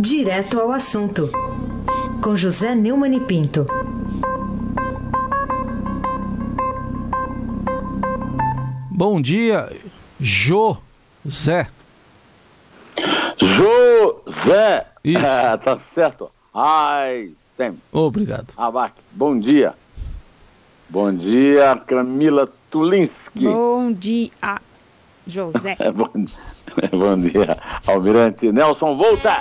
Direto ao assunto, com José Neumann e Pinto. Bom dia, José. José! É, tá certo. Ai, sempre. Obrigado. Abac, bom dia. Bom dia, Camila Tulinski. Bom dia, José. bom, bom dia, Almirante Nelson Volta.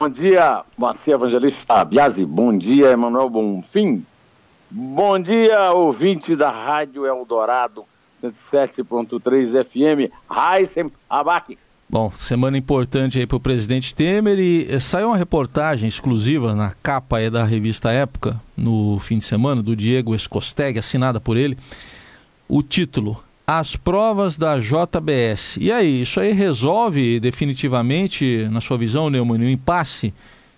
Bom dia, Macia Evangelista Biasi. Bom dia, Emanuel Bonfim. Bom dia, ouvinte da Rádio Eldorado 107.3 FM, Heisen Abac. Bom, semana importante aí para o presidente Temer e saiu uma reportagem exclusiva na capa aí da revista Época, no fim de semana, do Diego Escosteg, assinada por ele. O título, As Provas da JBS. E aí, isso aí resolve definitivamente, na sua visão, Neumann, o impasse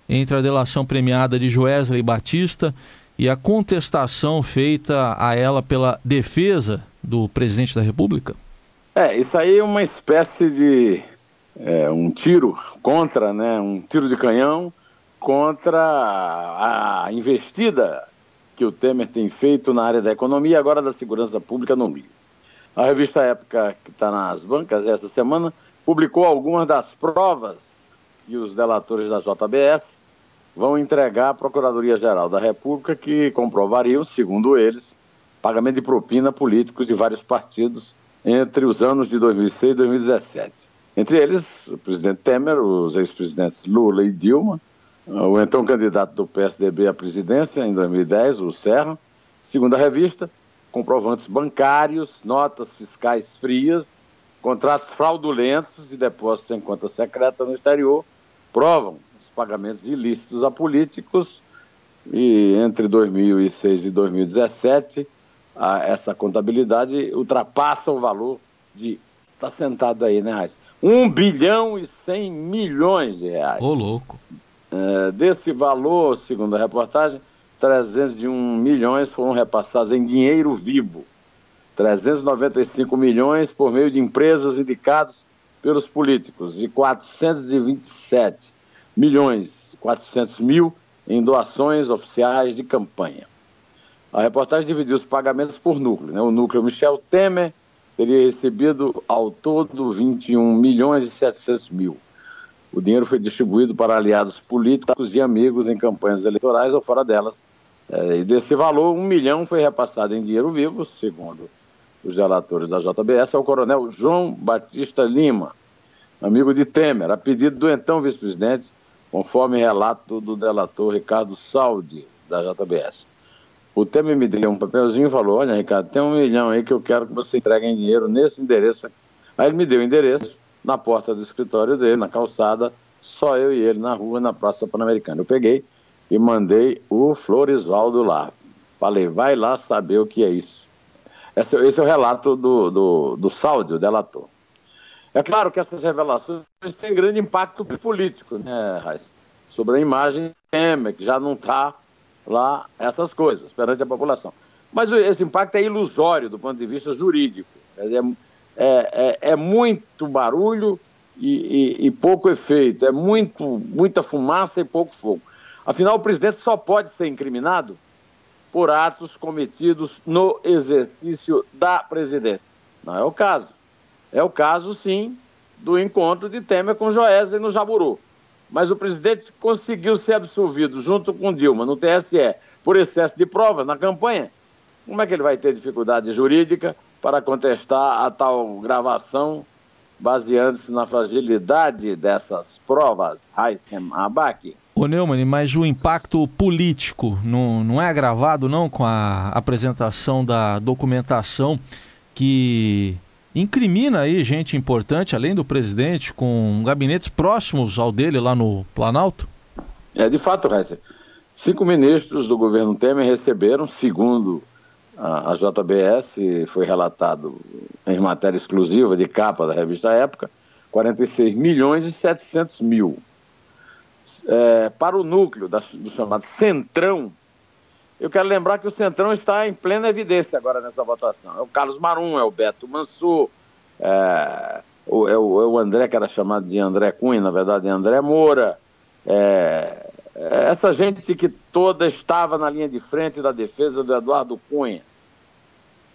entre a delação premiada de Joesley Batista e a contestação feita a ela pela defesa do presidente da República? É, isso aí é uma espécie de é, um tiro contra, né, um tiro de canhão contra a investida que o Temer tem feito na área da economia e agora da segurança pública no Rio. A revista Época, que está nas bancas essa semana, publicou algumas das provas que os delatores da JBS vão entregar à Procuradoria-Geral da República, que comprovariam, segundo eles, pagamento de propina a políticos de vários partidos entre os anos de 2006 e 2017. Entre eles, o presidente Temer, os ex-presidentes Lula e Dilma, o então candidato do PSDB à presidência em 2010, o Serra, segundo a revista, comprovantes bancários, notas fiscais frias, contratos fraudulentos e depósitos em conta secreta no exterior provam pagamentos ilícitos a políticos e entre 2006 e 2017 a, essa contabilidade ultrapassa o valor de está sentado aí, né, Raiz? 1 bilhão e 100 milhões de reais. Ô, louco. É, desse valor, segundo a reportagem, 301 milhões foram repassados em dinheiro vivo. 395 milhões por meio de empresas indicados pelos políticos e 427 milhões 400 mil em doações oficiais de campanha. A reportagem dividiu os pagamentos por núcleo. Né? O núcleo Michel Temer teria recebido ao todo 21 milhões e 700 mil. O dinheiro foi distribuído para aliados políticos e amigos em campanhas eleitorais ou fora delas. É, e desse valor, um milhão foi repassado em dinheiro vivo, segundo os relatores da JBS, ao coronel João Batista Lima, amigo de Temer, a pedido do então vice-presidente conforme relato do delator Ricardo Saldi, da JBS. O Temer me deu um papelzinho e falou: Olha, Ricardo, tem um milhão aí que eu quero que você entregue em dinheiro nesse endereço. Aí ele me deu o endereço na porta do escritório dele, na calçada, só eu e ele na rua, na Praça Pan-Americana. Eu peguei e mandei o Floresvaldo lá. Falei: vai lá saber o que é isso. Esse, esse é o relato do, do, do Saldi, o delator. É claro que essas revelações têm grande impacto político, né, Raiz? Sobre a imagem Temer, que já não está lá essas coisas perante a população. Mas esse impacto é ilusório do ponto de vista jurídico. É, é, é, é muito barulho e, e, e, pouco efeito, é muito, muita fumaça e pouco fogo. Afinal, o presidente só pode ser incriminado por atos cometidos no exercício da presidência. Não é o caso. É o caso, sim, do encontro de Temer com Joesley no Jaburu. Mas o presidente conseguiu ser absolvido junto com Dilma no TSE por excesso de provas na campanha. Como é que ele vai ter dificuldade jurídica para contestar a tal gravação baseando-se na fragilidade dessas provas? Heissem Abac. Ô Neumann, mas o impacto político não, não é agravado não com a apresentação da documentação que incrimina aí gente importante, além do presidente, com gabinetes próximos ao dele lá no Planalto? É, de fato, Reis. Cinco ministros do governo Temer receberam, segundo a, a JBS, foi relatado em matéria exclusiva de capa da revista Época, 46 milhões e 700 mil. É, para o núcleo da, do chamado Centrão, eu quero lembrar que o Centrão está em plena evidência agora nessa votação. É o Carlos Marum, é o Beto Mansur, é, o, é, o, é André, que era chamado de André Cunha, na verdade, André Moura. É, é, essa gente que toda estava na linha de frente da defesa do Eduardo Cunha.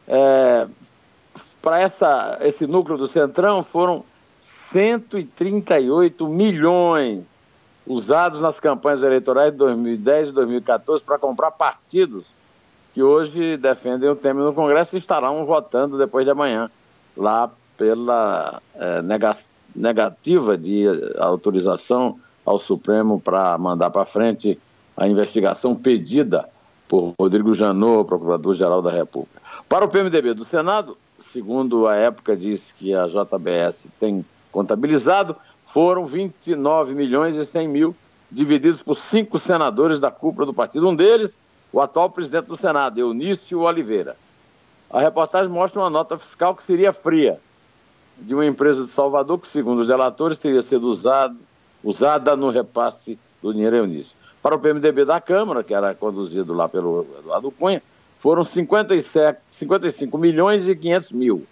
É, Para esse núcleo do Centrão foram 138 milhões usados nas campanhas eleitorais de 2010 e 2014 para comprar partidos que hoje defendem o tema no Congresso e estarão votando depois de amanhã, lá pela é, negativa de autorização ao Supremo para mandar para frente a investigação pedida por Rodrigo Janot, Procurador-Geral da República. Para o PMDB do Senado, segundo a época diz que a JBS tem contabilizado, foram 29 milhões e 100 mil, divididos por cinco senadores da cúpula do partido. Um deles, o atual presidente do Senado, Eunício Oliveira. A reportagem mostra uma nota fiscal que seria fria, de uma empresa de Salvador, que, segundo os delatores, teria sido usado, usada no repasse do dinheiro Eunício. Para o PMDB da Câmara, que era conduzido lá pelo Eduardo Cunha, foram 57, 55 milhões e 500 mil.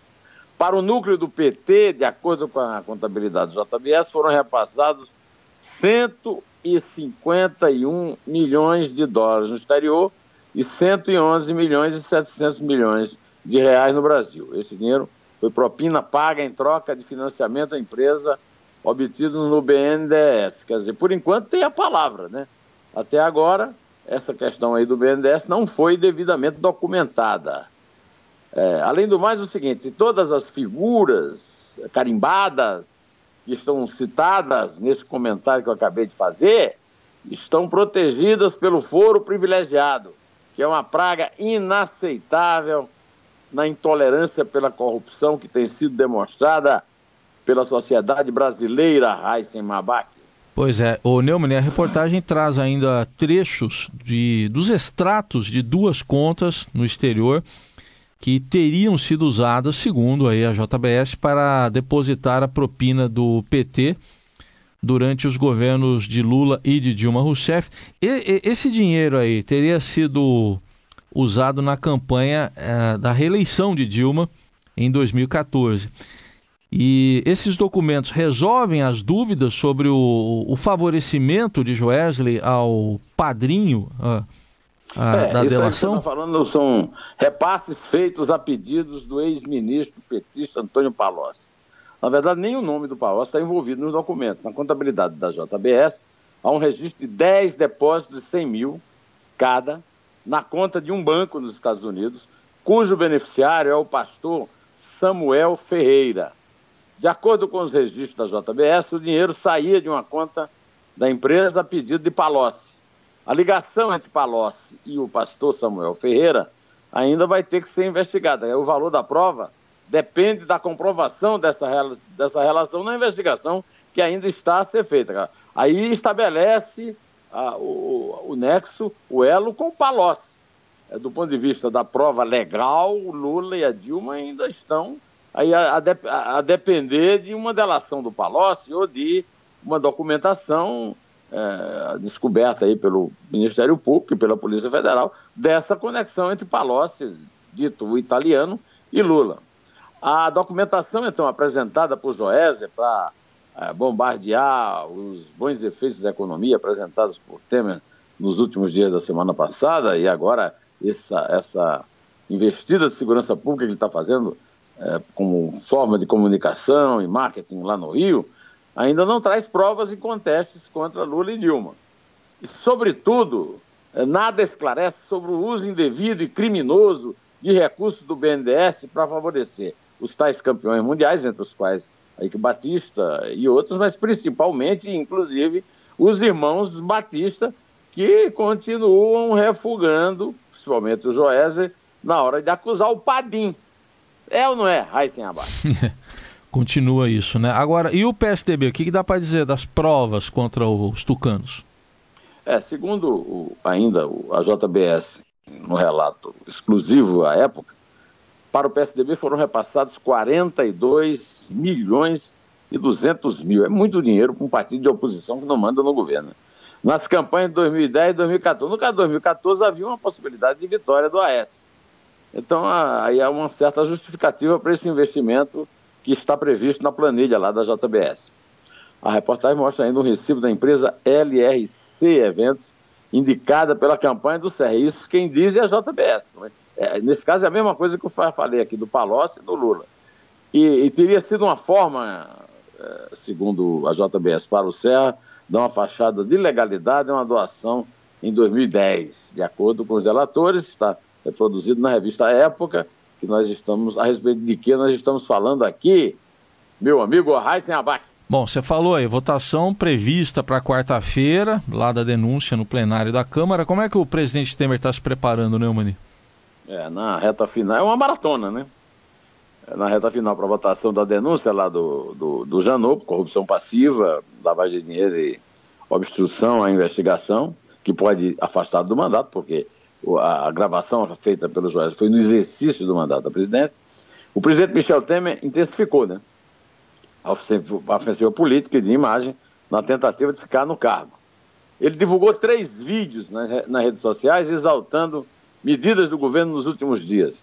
Para o núcleo do PT, de acordo com a contabilidade do JBS, foram repassados 151 milhões de dólares no exterior e 111 milhões e 700 milhões de reais no Brasil. Esse dinheiro foi propina paga em troca de financiamento à empresa obtido no BNDES. Quer dizer, por enquanto tem a palavra, né? Até agora, essa questão aí do BNDES não foi devidamente documentada. É, além do mais, o seguinte: todas as figuras carimbadas que estão citadas nesse comentário que eu acabei de fazer estão protegidas pelo foro privilegiado, que é uma praga inaceitável na intolerância pela corrupção que tem sido demonstrada pela sociedade brasileira, Raíssen Mabac. Pois é, o Neumann, a reportagem traz ainda trechos de, dos extratos de duas contas no exterior que teriam sido usadas, segundo aí a JBS, para depositar a propina do PT durante os governos de Lula e de Dilma Rousseff. E, e, esse dinheiro aí teria sido usado na campanha eh, da reeleição de Dilma em 2014. E esses documentos resolvem as dúvidas sobre o, o favorecimento de Joesley ao padrinho. Uh, é, da delação? Isso falando são repasses feitos a pedidos do ex-ministro petista Antônio Palocci. Na verdade, nem o nome do Palocci está envolvido no documento. Na contabilidade da JBS, há um registro de 10 depósitos de 100 mil cada na conta de um banco nos Estados Unidos, cujo beneficiário é o pastor Samuel Ferreira. De acordo com os registros da JBS, o dinheiro saía de uma conta da empresa a pedido de Palocci. A ligação entre Palocci e o pastor Samuel Ferreira ainda vai ter que ser investigada. O valor da prova depende da comprovação dessa, dessa relação na investigação que ainda está a ser feita. Aí estabelece o, o, nexo, o elo com o Palocci. É, do ponto de vista da prova legal, o Lula e a Dilma ainda estão aí a, a, a depender de uma delação do Palocci ou de uma documentação é, descoberta aí pelo Ministério Público e pela Polícia Federal dessa conexão entre Palocci, dito italiano, e Lula. A documentação, então, apresentada por Joésia para é, bombardear os bons efeitos da economia apresentados por Temer nos últimos dias da semana passada e agora essa, essa investida de segurança pública que ele está fazendo é, como forma de comunicação e marketing lá no Rio, ainda não traz provas e contestes contra Lula e Dilma. E, sobretudo, eh, nada esclarece sobre o uso indevido e criminoso de recursos do BNDES para favorecer os tais campeões mundiais, entre os quais Ike Batista e outros, mas principalmente, inclusive, os irmãos Batista, que continuam refugando, principalmente o Joézer, na hora de acusar o Padim. É ou não é, Raíssen Abaixo? Continua isso, né? Agora, e o PSDB? O que, que dá para dizer das provas contra os tucanos? É, segundo o, ainda o, a JBS, no relato exclusivo à época, para o PSDB foram repassados 42 milhões e 200 mil. É muito dinheiro para um partido de oposição que não manda no governo. Nas campanhas de 2010 e 2014. No caso de 2014, havia uma possibilidade de vitória do Aécio. Então, aí há uma certa justificativa para esse investimento que está previsto na planilha lá da JBS. A reportagem mostra ainda um recibo da empresa LRC Eventos, indicada pela campanha do CR. Isso quem diz é a JBS. É, nesse caso é a mesma coisa que eu falei aqui do Palocci e do Lula. E, e teria sido uma forma, é, segundo a JBS para o Serra, dar uma fachada de legalidade uma doação em 2010. De acordo com os delatores, está reproduzido na revista Época, que nós estamos, a respeito de que nós estamos falando aqui, meu amigo Raíssen Abac. Bom, você falou aí, votação prevista para quarta-feira, lá da denúncia no plenário da Câmara. Como é que o presidente Temer está se preparando, Neumani? É, na reta final, é uma maratona, né? É na reta final para a votação da denúncia lá do, do, do Janot, corrupção passiva, lavagem de dinheiro e obstrução à investigação, que pode afastar do mandato, porque a, gravação feita pelo juiz foi no exercício do mandato da presidente. O presidente Michel Temer intensificou, né? A ofensiva política e de imagem na tentativa de ficar no cargo. Ele divulgou três vídeos nas, nas redes sociais exaltando medidas do governo nos últimos dias.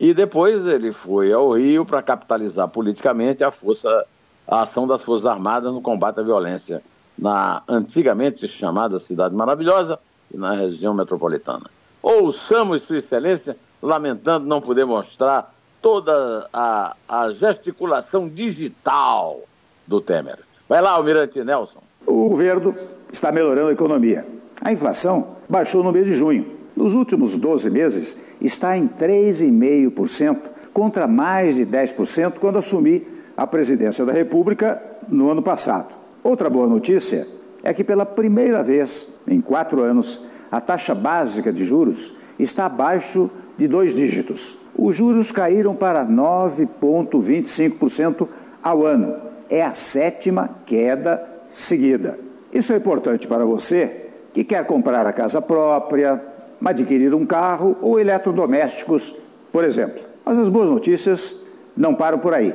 E depois ele foi ao Rio para capitalizar politicamente a força, a ação das Forças Armadas no combate à violência na antigamente chamada Cidade Maravilhosa e na região metropolitana. Ouçamos Sua Excelência lamentando não poder mostrar toda a, a gesticulação digital do Temer. Vai lá, Almirante Nelson. O governo está melhorando a economia. A inflação baixou no mês de junho nos últimos 12 meses, está em 3,5%, contra mais de 10% quando assumi a presidência da República no ano passado. Outra boa notícia é que, pela primeira vez em quatro anos, a taxa básica de juros está abaixo de dois dígitos. Os juros caíram para 9,25% ao ano. É a sétima queda seguida. Isso é importante para você que quer comprar a casa própria, adquirir um carro ou eletrodomésticos, por exemplo. Mas as boas notícias não param por aí.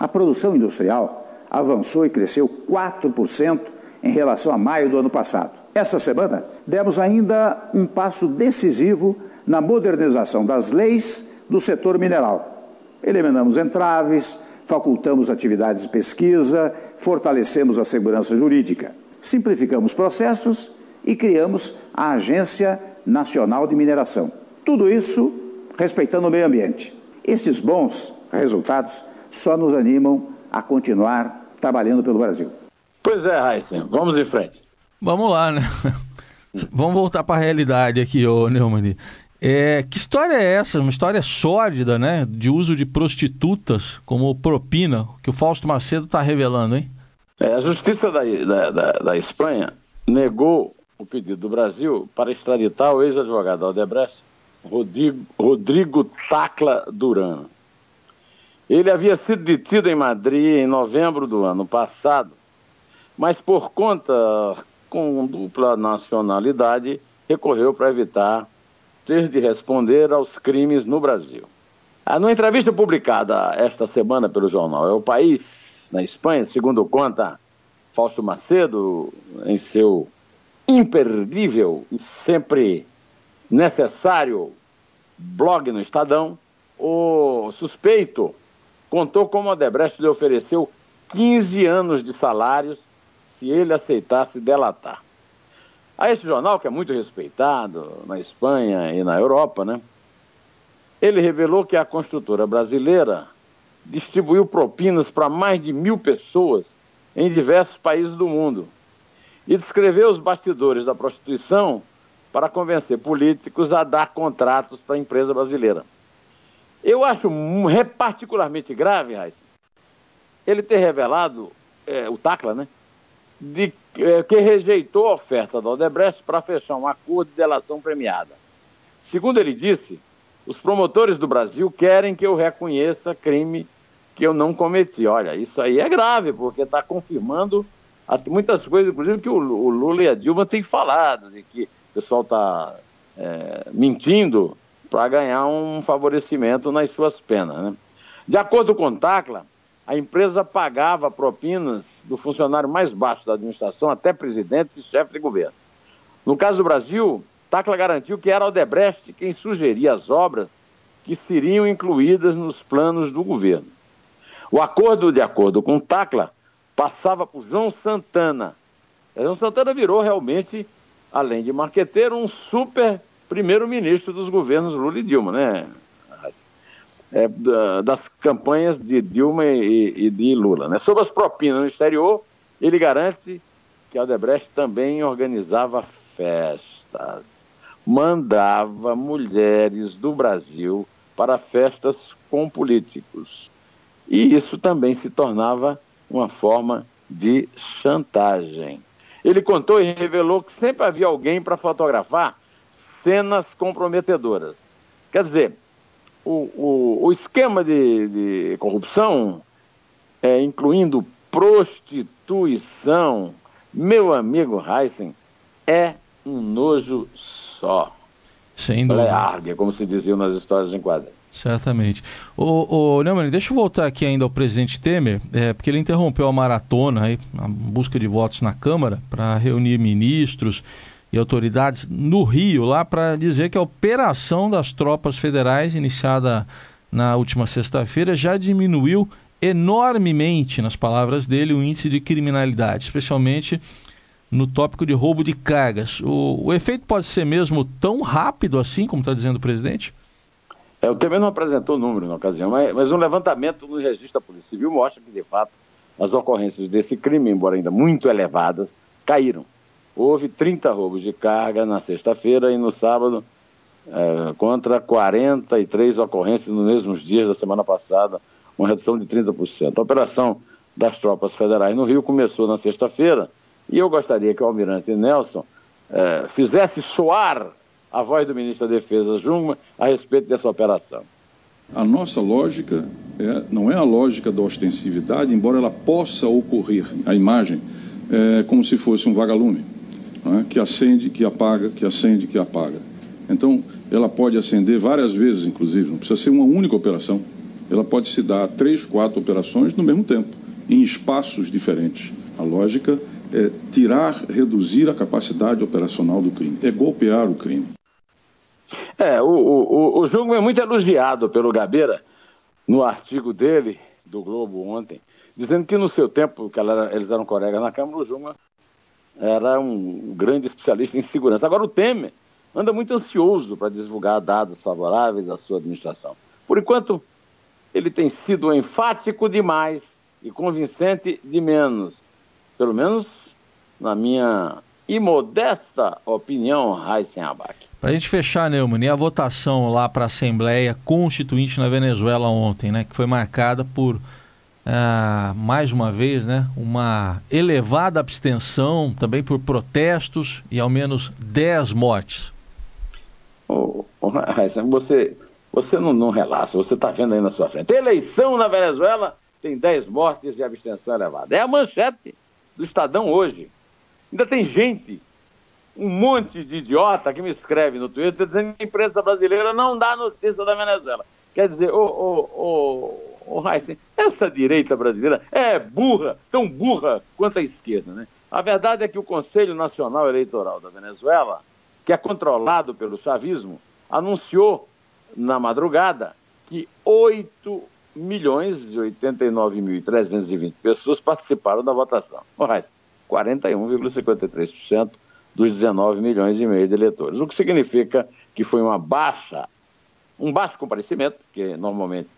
A produção industrial avançou e cresceu 4% em relação a maio do ano passado. Esta semana, demos ainda um passo decisivo na modernização das leis do setor mineral. Eliminamos entraves, facultamos atividades de pesquisa, fortalecemos a segurança jurídica, simplificamos processos e criamos a Agência Nacional de Mineração. Tudo isso respeitando o meio ambiente. Esses bons resultados só nos animam a continuar trabalhando pelo Brasil. Pois é, Heisen, vamos em frente. Vamos lá, né? Vamos voltar para a realidade aqui, ô Neumann. É, que história é essa? Uma história sórdida, né? De uso de prostitutas como propina, que o Fausto Macedo está revelando, hein? É, a Justiça da, da, da, da Espanha negou o pedido do Brasil para extraditar o ex-advogado Aldebrecht, Rodrigo, Rodrigo Tacla Duran. Ele havia sido detido em Madrid em novembro do ano passado, mas por conta com dupla nacionalidade, recorreu para evitar ter de responder aos crimes no Brasil. Ah, numa entrevista publicada esta semana pelo jornal É o País, na Espanha, segundo conta Fausto Macedo, em seu imperdível e sempre necessário blog no Estadão, o suspeito contou como Odebrecht lhe ofereceu 15 anos de salários se ele aceitasse delatar. A esse jornal, que é muito respeitado na Espanha e na Europa, né? Ele revelou que a construtora brasileira distribuiu propinas para mais de mil pessoas em diversos países do mundo e descreveu os bastidores da prostituição para convencer políticos a dar contratos para a empresa brasileira. Eu acho particularmente grave, Raíssa, ele ter revelado, é, o Tacla, né, de, é, que rejeitou a oferta da Odebrecht para fechar um acordo de delação premiada. Segundo ele disse, os promotores do Brasil querem que eu reconheça crime que eu não cometi. Olha, isso aí é grave, porque está confirmando muitas coisas, inclusive, que o, Lula e a Dilma têm falado, de que o pessoal está é, mentindo para ganhar um favorecimento nas suas penas. Né? De acordo com Tacla, a empresa pagava propinas do funcionário mais baixo da administração até presidentes e chefe de governo. No caso do Brasil, Tacla garantiu que era o Odebrecht quem sugeria as obras que seriam incluídas nos planos do governo. O acordo, de acordo com Tacla, passava por João Santana. João Santana virou realmente, além de marqueteiro, um super primeiro-ministro dos governos Lula e Dilma, né? É, das campanhas de Dilma e, e de Lula. Né? Sobre as propinas no exterior, ele garante que Aldebrecht também organizava festas, mandava mulheres do Brasil para festas com políticos. E isso também se tornava uma forma de chantagem. Ele contou e revelou que sempre havia alguém para fotografar cenas comprometedoras. Quer dizer, o, o, o esquema de, de corrupção, é, incluindo prostituição, meu amigo Heisen, é um nojo só. Sem dúvida. Leargue, como se dizia nas histórias em quadrinhos. Certamente. O, o Neumann, deixa eu voltar aqui ainda ao presidente Temer, é, porque ele interrompeu a maratona, aí, a busca de votos na Câmara, para reunir ministros e autoridades no Rio, lá para dizer que a operação das tropas federais, iniciada na última sexta-feira, já diminuiu enormemente, nas palavras dele, o índice de criminalidade, especialmente no tópico de roubo de cargas. O, o efeito pode ser mesmo tão rápido assim, como está dizendo o presidente? É, o Temer não apresentou número na ocasião, mas, mas um levantamento no registro da Polícia Civil mostra que, de fato, as ocorrências desse crime, embora ainda muito elevadas, caíram. Houve 30 roubos de carga na sexta-feira e no sábado, é, contra 43 ocorrências nos mesmos dias da semana passada, uma redução de 30%. A operação das tropas federais no Rio começou na sexta-feira e eu gostaria que o almirante Nelson é, fizesse soar a voz do ministro da Defesa, Jungmann, a respeito dessa operação. A nossa lógica é, não é a lógica da ostensividade, embora ela possa ocorrer, a imagem, é como se fosse um vagalume, é? que acende, que apaga, que acende, que apaga. Então, ela pode acender várias vezes, inclusive, não precisa ser uma única operação. Ela pode se dar três, quatro operações no mesmo tempo, em espaços diferentes. A lógica é tirar, reduzir a capacidade operacional do crime, é golpear o crime. É, o, o, o jogo é muito elogiado pelo Gabeira no artigo dele, do Globo ontem, dizendo que no seu tempo, que eles eram colegas na Câmara, o Juma era um grande especialista em segurança. Agora o Temer anda muito ansioso para divulgar dados favoráveis à sua administração. Por enquanto, ele tem sido enfático demais e convincente de menos. Pelo menos na minha imodesta opinião, Raíssen Abac. Para a gente fechar, Neumann, e a votação lá para a Assembleia Constituinte na Venezuela ontem, né, que foi marcada por, uh, mais uma vez, né, uma elevada abstenção, também por protestos e ao menos 10 mortes. Oh, você, você não, não relaxa, você está vendo aí na sua frente. Eleição na Venezuela tem 10 mortes e abstenção elevada. É a manchete do Estadão hoje. Ainda tem gente um monte de idiota que me escreve no Twitter dizendo que a imprensa brasileira não dá notícia da Venezuela. Quer dizer, ô, ô, ô Heisen, essa direita brasileira é burra, tão burra quanto a esquerda, né? A verdade é que o Conselho Nacional Eleitoral da Venezuela, que é controlado pelo chavismo, anunciou na madrugada que 8 milhões e 89.320 pessoas participaram da votação. Ô, Heisen, 41,53% dos 19 milhões e meio de eleitores. O que significa que foi uma baixa, um baixo comparecimento, porque normalmente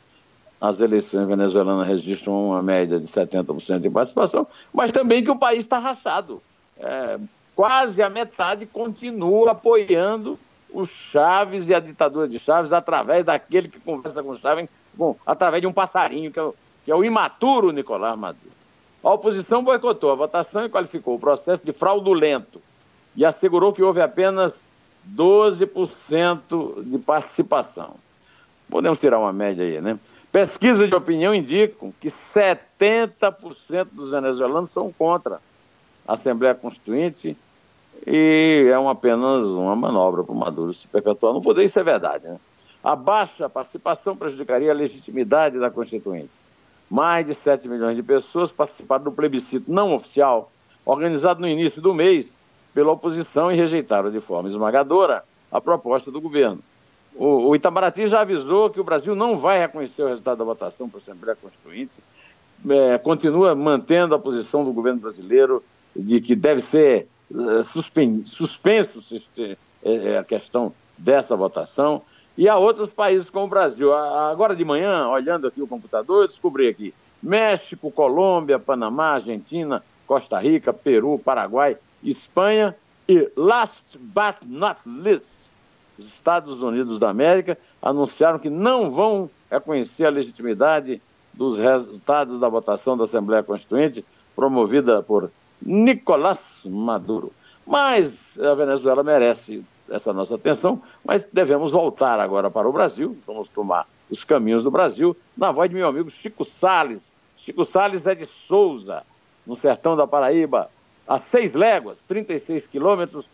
as eleições venezuelanas registram uma média de 70% de participação, mas também que o país está rachado. É, quase a metade continua apoiando o Chaves e a ditadura de Chaves através daquele que conversa com Chaves, bom, através de um passarinho, que é o, que é o imaturo Nicolás Maduro. A oposição boicotou a votação e qualificou o processo de fraudulento e assegurou que houve apenas 12% de participação. Podemos tirar uma média aí, né? Pesquisas de opinião indicam que 70% dos venezuelanos são contra a Assembleia Constituinte e é uma, apenas uma manobra para o Maduro se perpetuar no poder. Isso é verdade, né? A baixa participação prejudicaria a legitimidade da Constituinte. Mais de 7 milhões de pessoas participaram do plebiscito não oficial, organizado no início do mês pela oposição e rejeitaram de forma esmagadora a proposta do governo. O, o Itamaraty já avisou que o Brasil não vai reconhecer o resultado da votação para a Assembleia Constituinte, é, continua mantendo a posição do governo brasileiro de que deve ser é, suspen, suspenso é, a questão dessa votação. E há outros países como o Brasil. Agora de manhã, olhando aqui o computador, eu descobri aqui México, Colômbia, Panamá, Argentina, Costa Rica, Peru, Paraguai, Espanha e, last but not least, os Estados Unidos da América anunciaram que não vão reconhecer a legitimidade dos resultados da votação da Assembleia Constituinte promovida por Nicolás Maduro. Mas a Venezuela merece essa nossa atenção, mas devemos voltar agora para o Brasil, vamos tomar os caminhos do Brasil, na voz de meu amigo Chico Sales. Chico Sales é de Souza, no sertão da Paraíba, a seis léguas, 36 quilômetros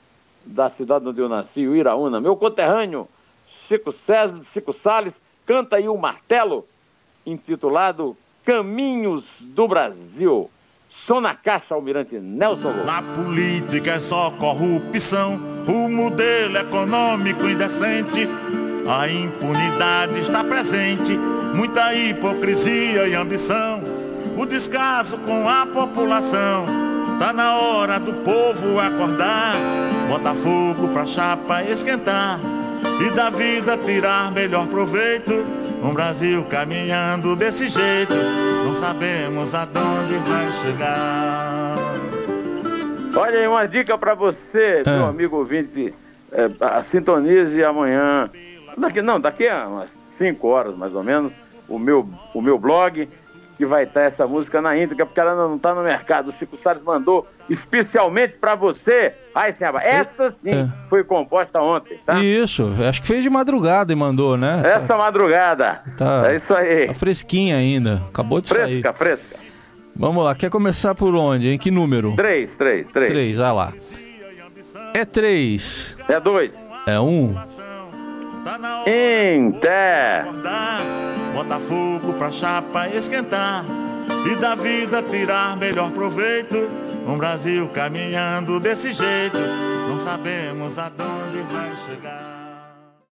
da cidade onde eu nasci, o Iraúna. Meu conterrâneo, Chico, César, Chico Sales, canta aí o martelo, intitulado Caminhos do Brasil. Som na caixa, Almirante Nelson. Na política é só corrupção, o modelo econômico indecente. A impunidade está presente, muita hipocrisia e ambição. O descaso com a população. Tá na hora do povo acordar, botar fogo pra chapa esquentar e da vida tirar melhor proveito. Um Brasil caminhando desse jeito, não sabemos aonde vai chegar. Olha aí, uma dica para você, é. meu amigo ouvinte. É, sintonize amanhã. Daqui, não, daqui a umas 5 horas mais ou menos, o meu, o meu blog que vai estar essa música na íntegra, porque ela não está no mercado. O Chico Salles mandou especialmente para você. Ai, senhora, essa sim é. foi composta ontem, tá? Isso, acho que fez de madrugada e mandou, né? Essa tá... madrugada. Tá, é isso aí. Tá fresquinha ainda, acabou de fresca, sair. Fresca, fresca. Vamos lá, quer começar por onde? Em que número? Três, três, três. Três, vai lá. É três. É dois. É um. Em té. Bota fogo pra chapa esquentar e da vida tirar melhor proveito. Um Brasil caminhando desse jeito, não sabemos aonde vai chegar.